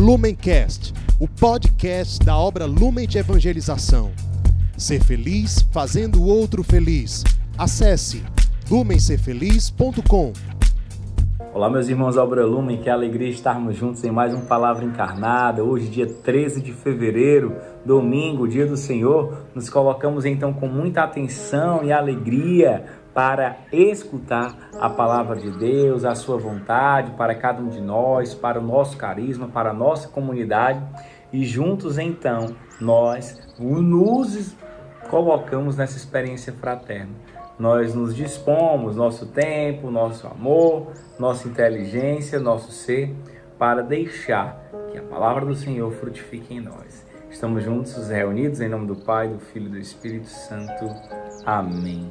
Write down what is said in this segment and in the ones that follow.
Lumencast, o podcast da obra Lumen de Evangelização. Ser feliz fazendo o outro feliz. Acesse lumencerfeliz.com. Olá, meus irmãos da Obra Lumen, que alegria estarmos juntos em mais um Palavra Encarnada. Hoje, dia 13 de fevereiro, domingo, dia do Senhor, nos colocamos então com muita atenção e alegria para escutar a palavra de Deus, a sua vontade para cada um de nós, para o nosso carisma, para a nossa comunidade e juntos então nós nos colocamos nessa experiência fraterna. Nós nos dispomos nosso tempo, nosso amor, nossa inteligência, nosso ser para deixar que a palavra do Senhor frutifique em nós. Estamos juntos reunidos em nome do Pai, do Filho e do Espírito Santo. Amém.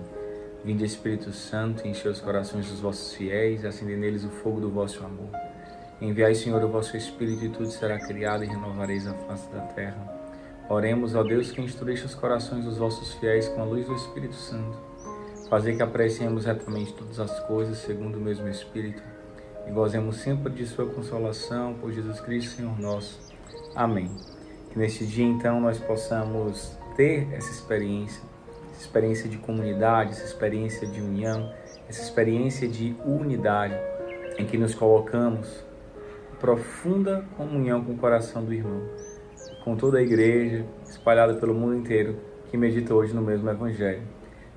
Vinde Espírito Santo, enche os corações dos vossos fiéis, acende neles o fogo do vosso amor. Enviai, Senhor, o vosso Espírito e tudo será criado e renovareis a face da terra. Oremos, ó Deus, que instruíste os corações dos vossos fiéis com a luz do Espírito Santo. Fazer que apreciemos retamente todas as coisas segundo o mesmo Espírito e gozemos sempre de sua consolação por Jesus Cristo, Senhor nosso. Amém. Que neste dia, então, nós possamos ter essa experiência essa experiência de comunidade, essa experiência de união, essa experiência de unidade em que nos colocamos profunda comunhão com o coração do irmão, com toda a igreja espalhada pelo mundo inteiro que medita hoje no mesmo evangelho.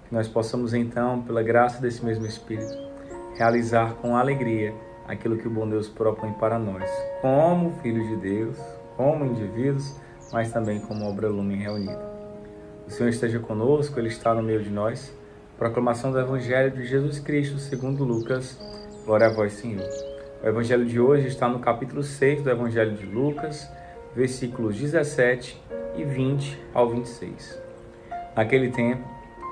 Que nós possamos então, pela graça desse mesmo Espírito, realizar com alegria aquilo que o bom Deus propõe para nós, como filhos de Deus, como indivíduos, mas também como obra lume reunida. O Senhor esteja conosco, Ele está no meio de nós. Proclamação do Evangelho de Jesus Cristo, segundo Lucas. Glória a vós, Senhor. O Evangelho de hoje está no capítulo 6 do Evangelho de Lucas, versículos 17 e 20 ao 26. Naquele tempo,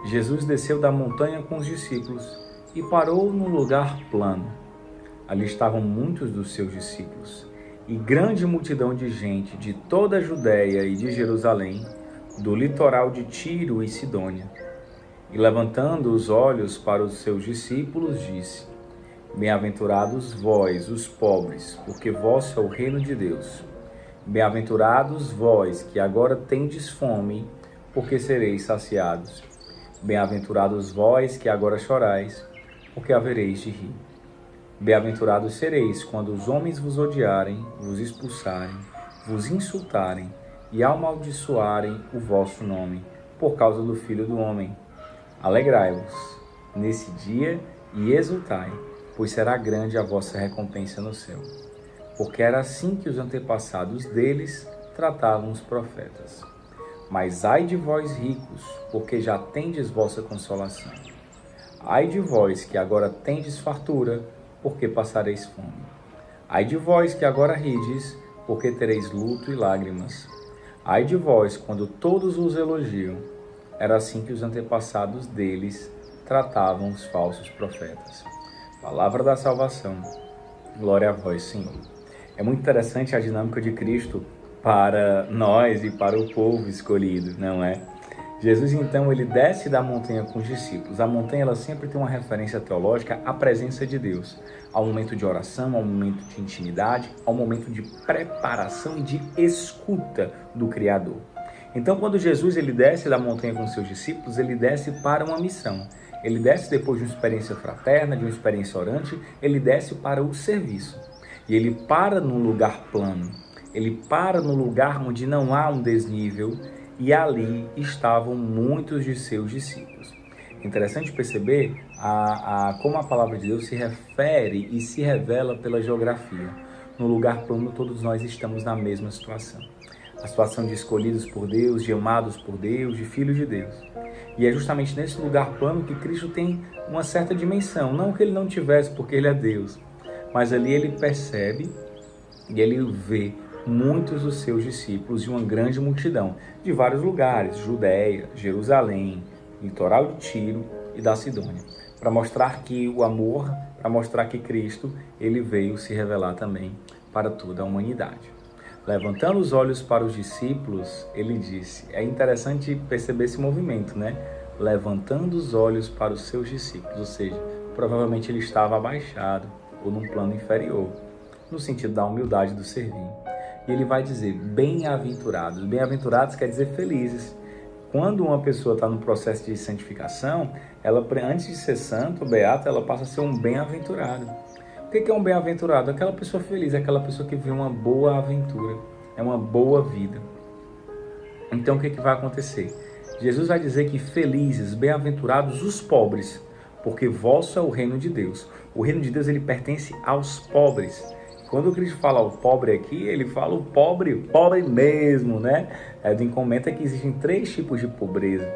Jesus desceu da montanha com os discípulos e parou num lugar plano. Ali estavam muitos dos seus discípulos e grande multidão de gente de toda a Judéia e de Jerusalém do litoral de Tiro e Sidônia. E levantando os olhos para os seus discípulos, disse: Bem-aventurados vós, os pobres, porque vosso é o reino de Deus. Bem-aventurados vós, que agora tendes fome, porque sereis saciados. Bem-aventurados vós, que agora chorais, porque havereis de rir. Bem-aventurados sereis quando os homens vos odiarem, vos expulsarem, vos insultarem e amaldiçoarem o vosso nome, por causa do Filho do Homem. Alegrai-vos nesse dia e exultai, pois será grande a vossa recompensa no céu. Porque era assim que os antepassados deles tratavam os profetas. Mas ai de vós ricos, porque já tendes vossa consolação. Ai de vós que agora tendes fartura, porque passareis fome. Ai de vós que agora rides, porque tereis luto e lágrimas. Ai de vós, quando todos os elogiam. Era assim que os antepassados deles tratavam os falsos profetas. Palavra da salvação. Glória a vós, Senhor. É muito interessante a dinâmica de Cristo para nós e para o povo escolhido, não é? Jesus então ele desce da montanha com os discípulos. A montanha ela sempre tem uma referência teológica à presença de Deus, ao momento de oração, ao momento de intimidade, ao momento de preparação e de escuta do Criador. Então, quando Jesus ele desce da montanha com seus discípulos, ele desce para uma missão. Ele desce depois de uma experiência fraterna, de uma experiência orante, ele desce para o serviço. E ele para num lugar plano. Ele para num lugar onde não há um desnível e ali estavam muitos de seus discípulos. Interessante perceber a, a, como a palavra de Deus se refere e se revela pela geografia. No lugar plano, todos nós estamos na mesma situação. A situação de escolhidos por Deus, de amados por Deus, de filhos de Deus. E é justamente nesse lugar plano que Cristo tem uma certa dimensão. Não que ele não tivesse, porque ele é Deus, mas ali ele percebe e ele vê muitos dos seus discípulos e uma grande multidão de vários lugares, Judéia, Jerusalém, litoral de Tiro e da Sidônia, para mostrar que o amor, para mostrar que Cristo, ele veio se revelar também para toda a humanidade. Levantando os olhos para os discípulos, ele disse: é interessante perceber esse movimento, né? Levantando os olhos para os seus discípulos, ou seja, provavelmente ele estava abaixado ou num plano inferior, no sentido da humildade do servir. E ele vai dizer bem-aventurados. Bem-aventurados quer dizer felizes. Quando uma pessoa está no processo de santificação, ela antes de ser santo, beato, ela passa a ser um bem-aventurado. O que é um bem-aventurado? Aquela pessoa feliz, aquela pessoa que vive uma boa aventura, é uma boa vida. Então o que, que vai acontecer? Jesus vai dizer que felizes, bem-aventurados os pobres, porque vosso é o reino de Deus. O reino de Deus ele pertence aos pobres. Quando o Cristo fala o pobre aqui, ele fala o pobre, pobre mesmo, né? Edwin comenta que existem três tipos de pobreza.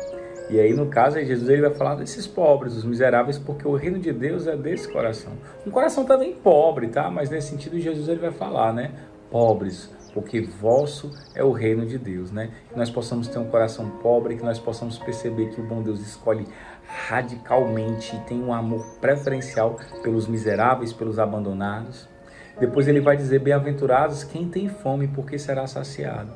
E aí, no caso, Jesus ele vai falar desses pobres, os miseráveis, porque o reino de Deus é desse coração. Um coração também pobre, tá? Mas nesse sentido, Jesus ele vai falar, né? Pobres, porque vosso é o reino de Deus, né? Que nós possamos ter um coração pobre, que nós possamos perceber que o bom Deus escolhe radicalmente e tem um amor preferencial pelos miseráveis, pelos abandonados. Depois ele vai dizer: Bem-aventurados quem tem fome, porque será saciado.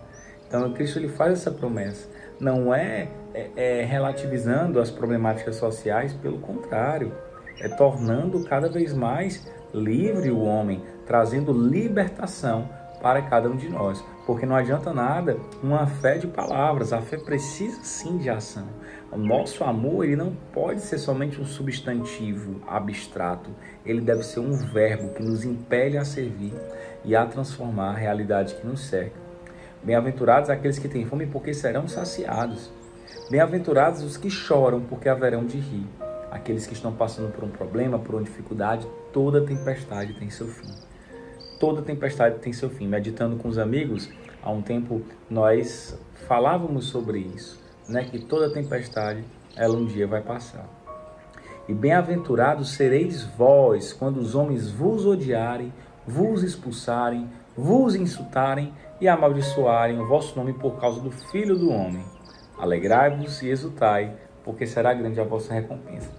Então, Cristo ele faz essa promessa. Não é, é, é relativizando as problemáticas sociais, pelo contrário, é tornando cada vez mais livre o homem, trazendo libertação para cada um de nós. Porque não adianta nada uma fé de palavras, a fé precisa sim de ação. O nosso amor ele não pode ser somente um substantivo abstrato, ele deve ser um verbo que nos impele a servir e a transformar a realidade que nos cerca. Bem-aventurados aqueles que têm fome, porque serão saciados. Bem-aventurados os que choram, porque haverão de rir. Aqueles que estão passando por um problema, por uma dificuldade, toda tempestade tem seu fim. Toda tempestade tem seu fim. Meditando com os amigos, há um tempo nós falávamos sobre isso né, que toda tempestade ela um dia vai passar. E bem-aventurados sereis vós quando os homens vos odiarem, vos expulsarem, vos insultarem e amaldiçoarem o vosso nome por causa do Filho do Homem. Alegrai-vos e exultai, porque será grande a vossa recompensa.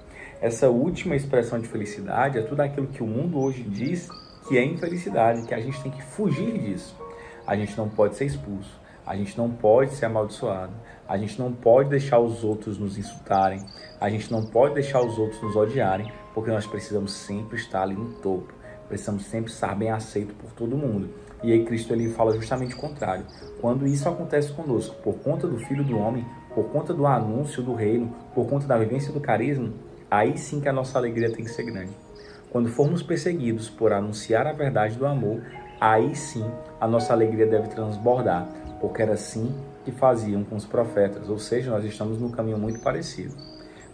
Essa última expressão de felicidade é tudo aquilo que o mundo hoje diz que é infelicidade, que a gente tem que fugir disso. A gente não pode ser expulso, a gente não pode ser amaldiçoado, a gente não pode deixar os outros nos insultarem, a gente não pode deixar os outros nos odiarem, porque nós precisamos sempre estar ali no topo, precisamos sempre estar bem aceito por todo mundo. E aí Cristo ele fala justamente o contrário. Quando isso acontece conosco, por conta do Filho do Homem, por conta do anúncio do reino, por conta da vivência do carisma, aí sim que a nossa alegria tem que ser grande. Quando formos perseguidos por anunciar a verdade do amor, aí sim a nossa alegria deve transbordar, porque era assim que faziam com os profetas, ou seja, nós estamos num caminho muito parecido.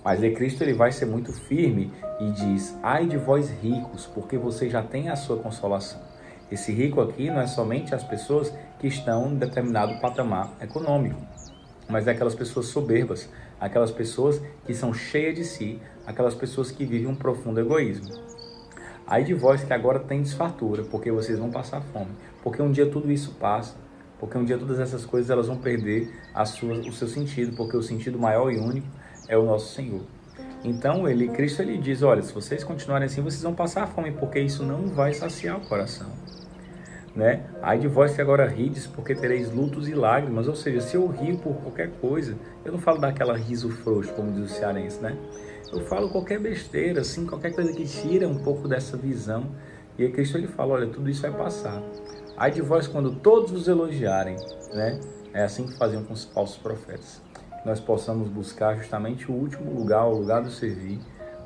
Mas de Cristo ele vai ser muito firme e diz: Ai de vós ricos, porque você já tem a sua consolação. Esse rico aqui não é somente as pessoas que estão em determinado patamar econômico, mas é aquelas pessoas soberbas, aquelas pessoas que são cheias de si, aquelas pessoas que vivem um profundo egoísmo. Ai de vós que agora tem desfartura, porque vocês vão passar fome, porque um dia tudo isso passa porque um dia todas essas coisas elas vão perder a sua, o seu sentido, porque o sentido maior e único é o nosso Senhor. Então, ele, Cristo ele diz, olha, se vocês continuarem assim, vocês vão passar fome, porque isso não vai saciar o coração. Né? Ai de vós que agora rides, porque tereis lutos e lágrimas. Ou seja, se eu rio por qualquer coisa, eu não falo daquela riso frouxo, como diz o cearense, né? Eu falo qualquer besteira, assim, qualquer coisa que tira um pouco dessa visão. E aí Cristo ele fala, olha, tudo isso vai passar. Ai de vós quando todos os elogiarem, né? É assim que faziam com os falsos profetas. Nós possamos buscar justamente o último lugar, o lugar do servir,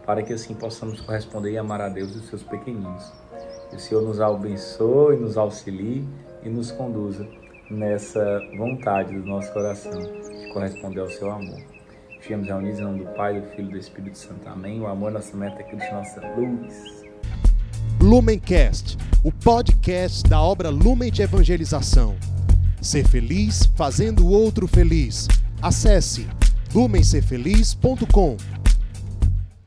para que assim possamos corresponder e amar a Deus e os seus pequeninos. Que o Senhor nos abençoe, nos auxilie e nos conduza nessa vontade do nosso coração de corresponder ao seu amor. Estivemos reunidos em nome do Pai, do Filho e do Espírito Santo. Amém. O amor, nossa meta é Cristo, nossa luz. Lumencast, o podcast da obra Lumen de Evangelização. Ser feliz fazendo o outro feliz. Acesse lumencerfeliz.com.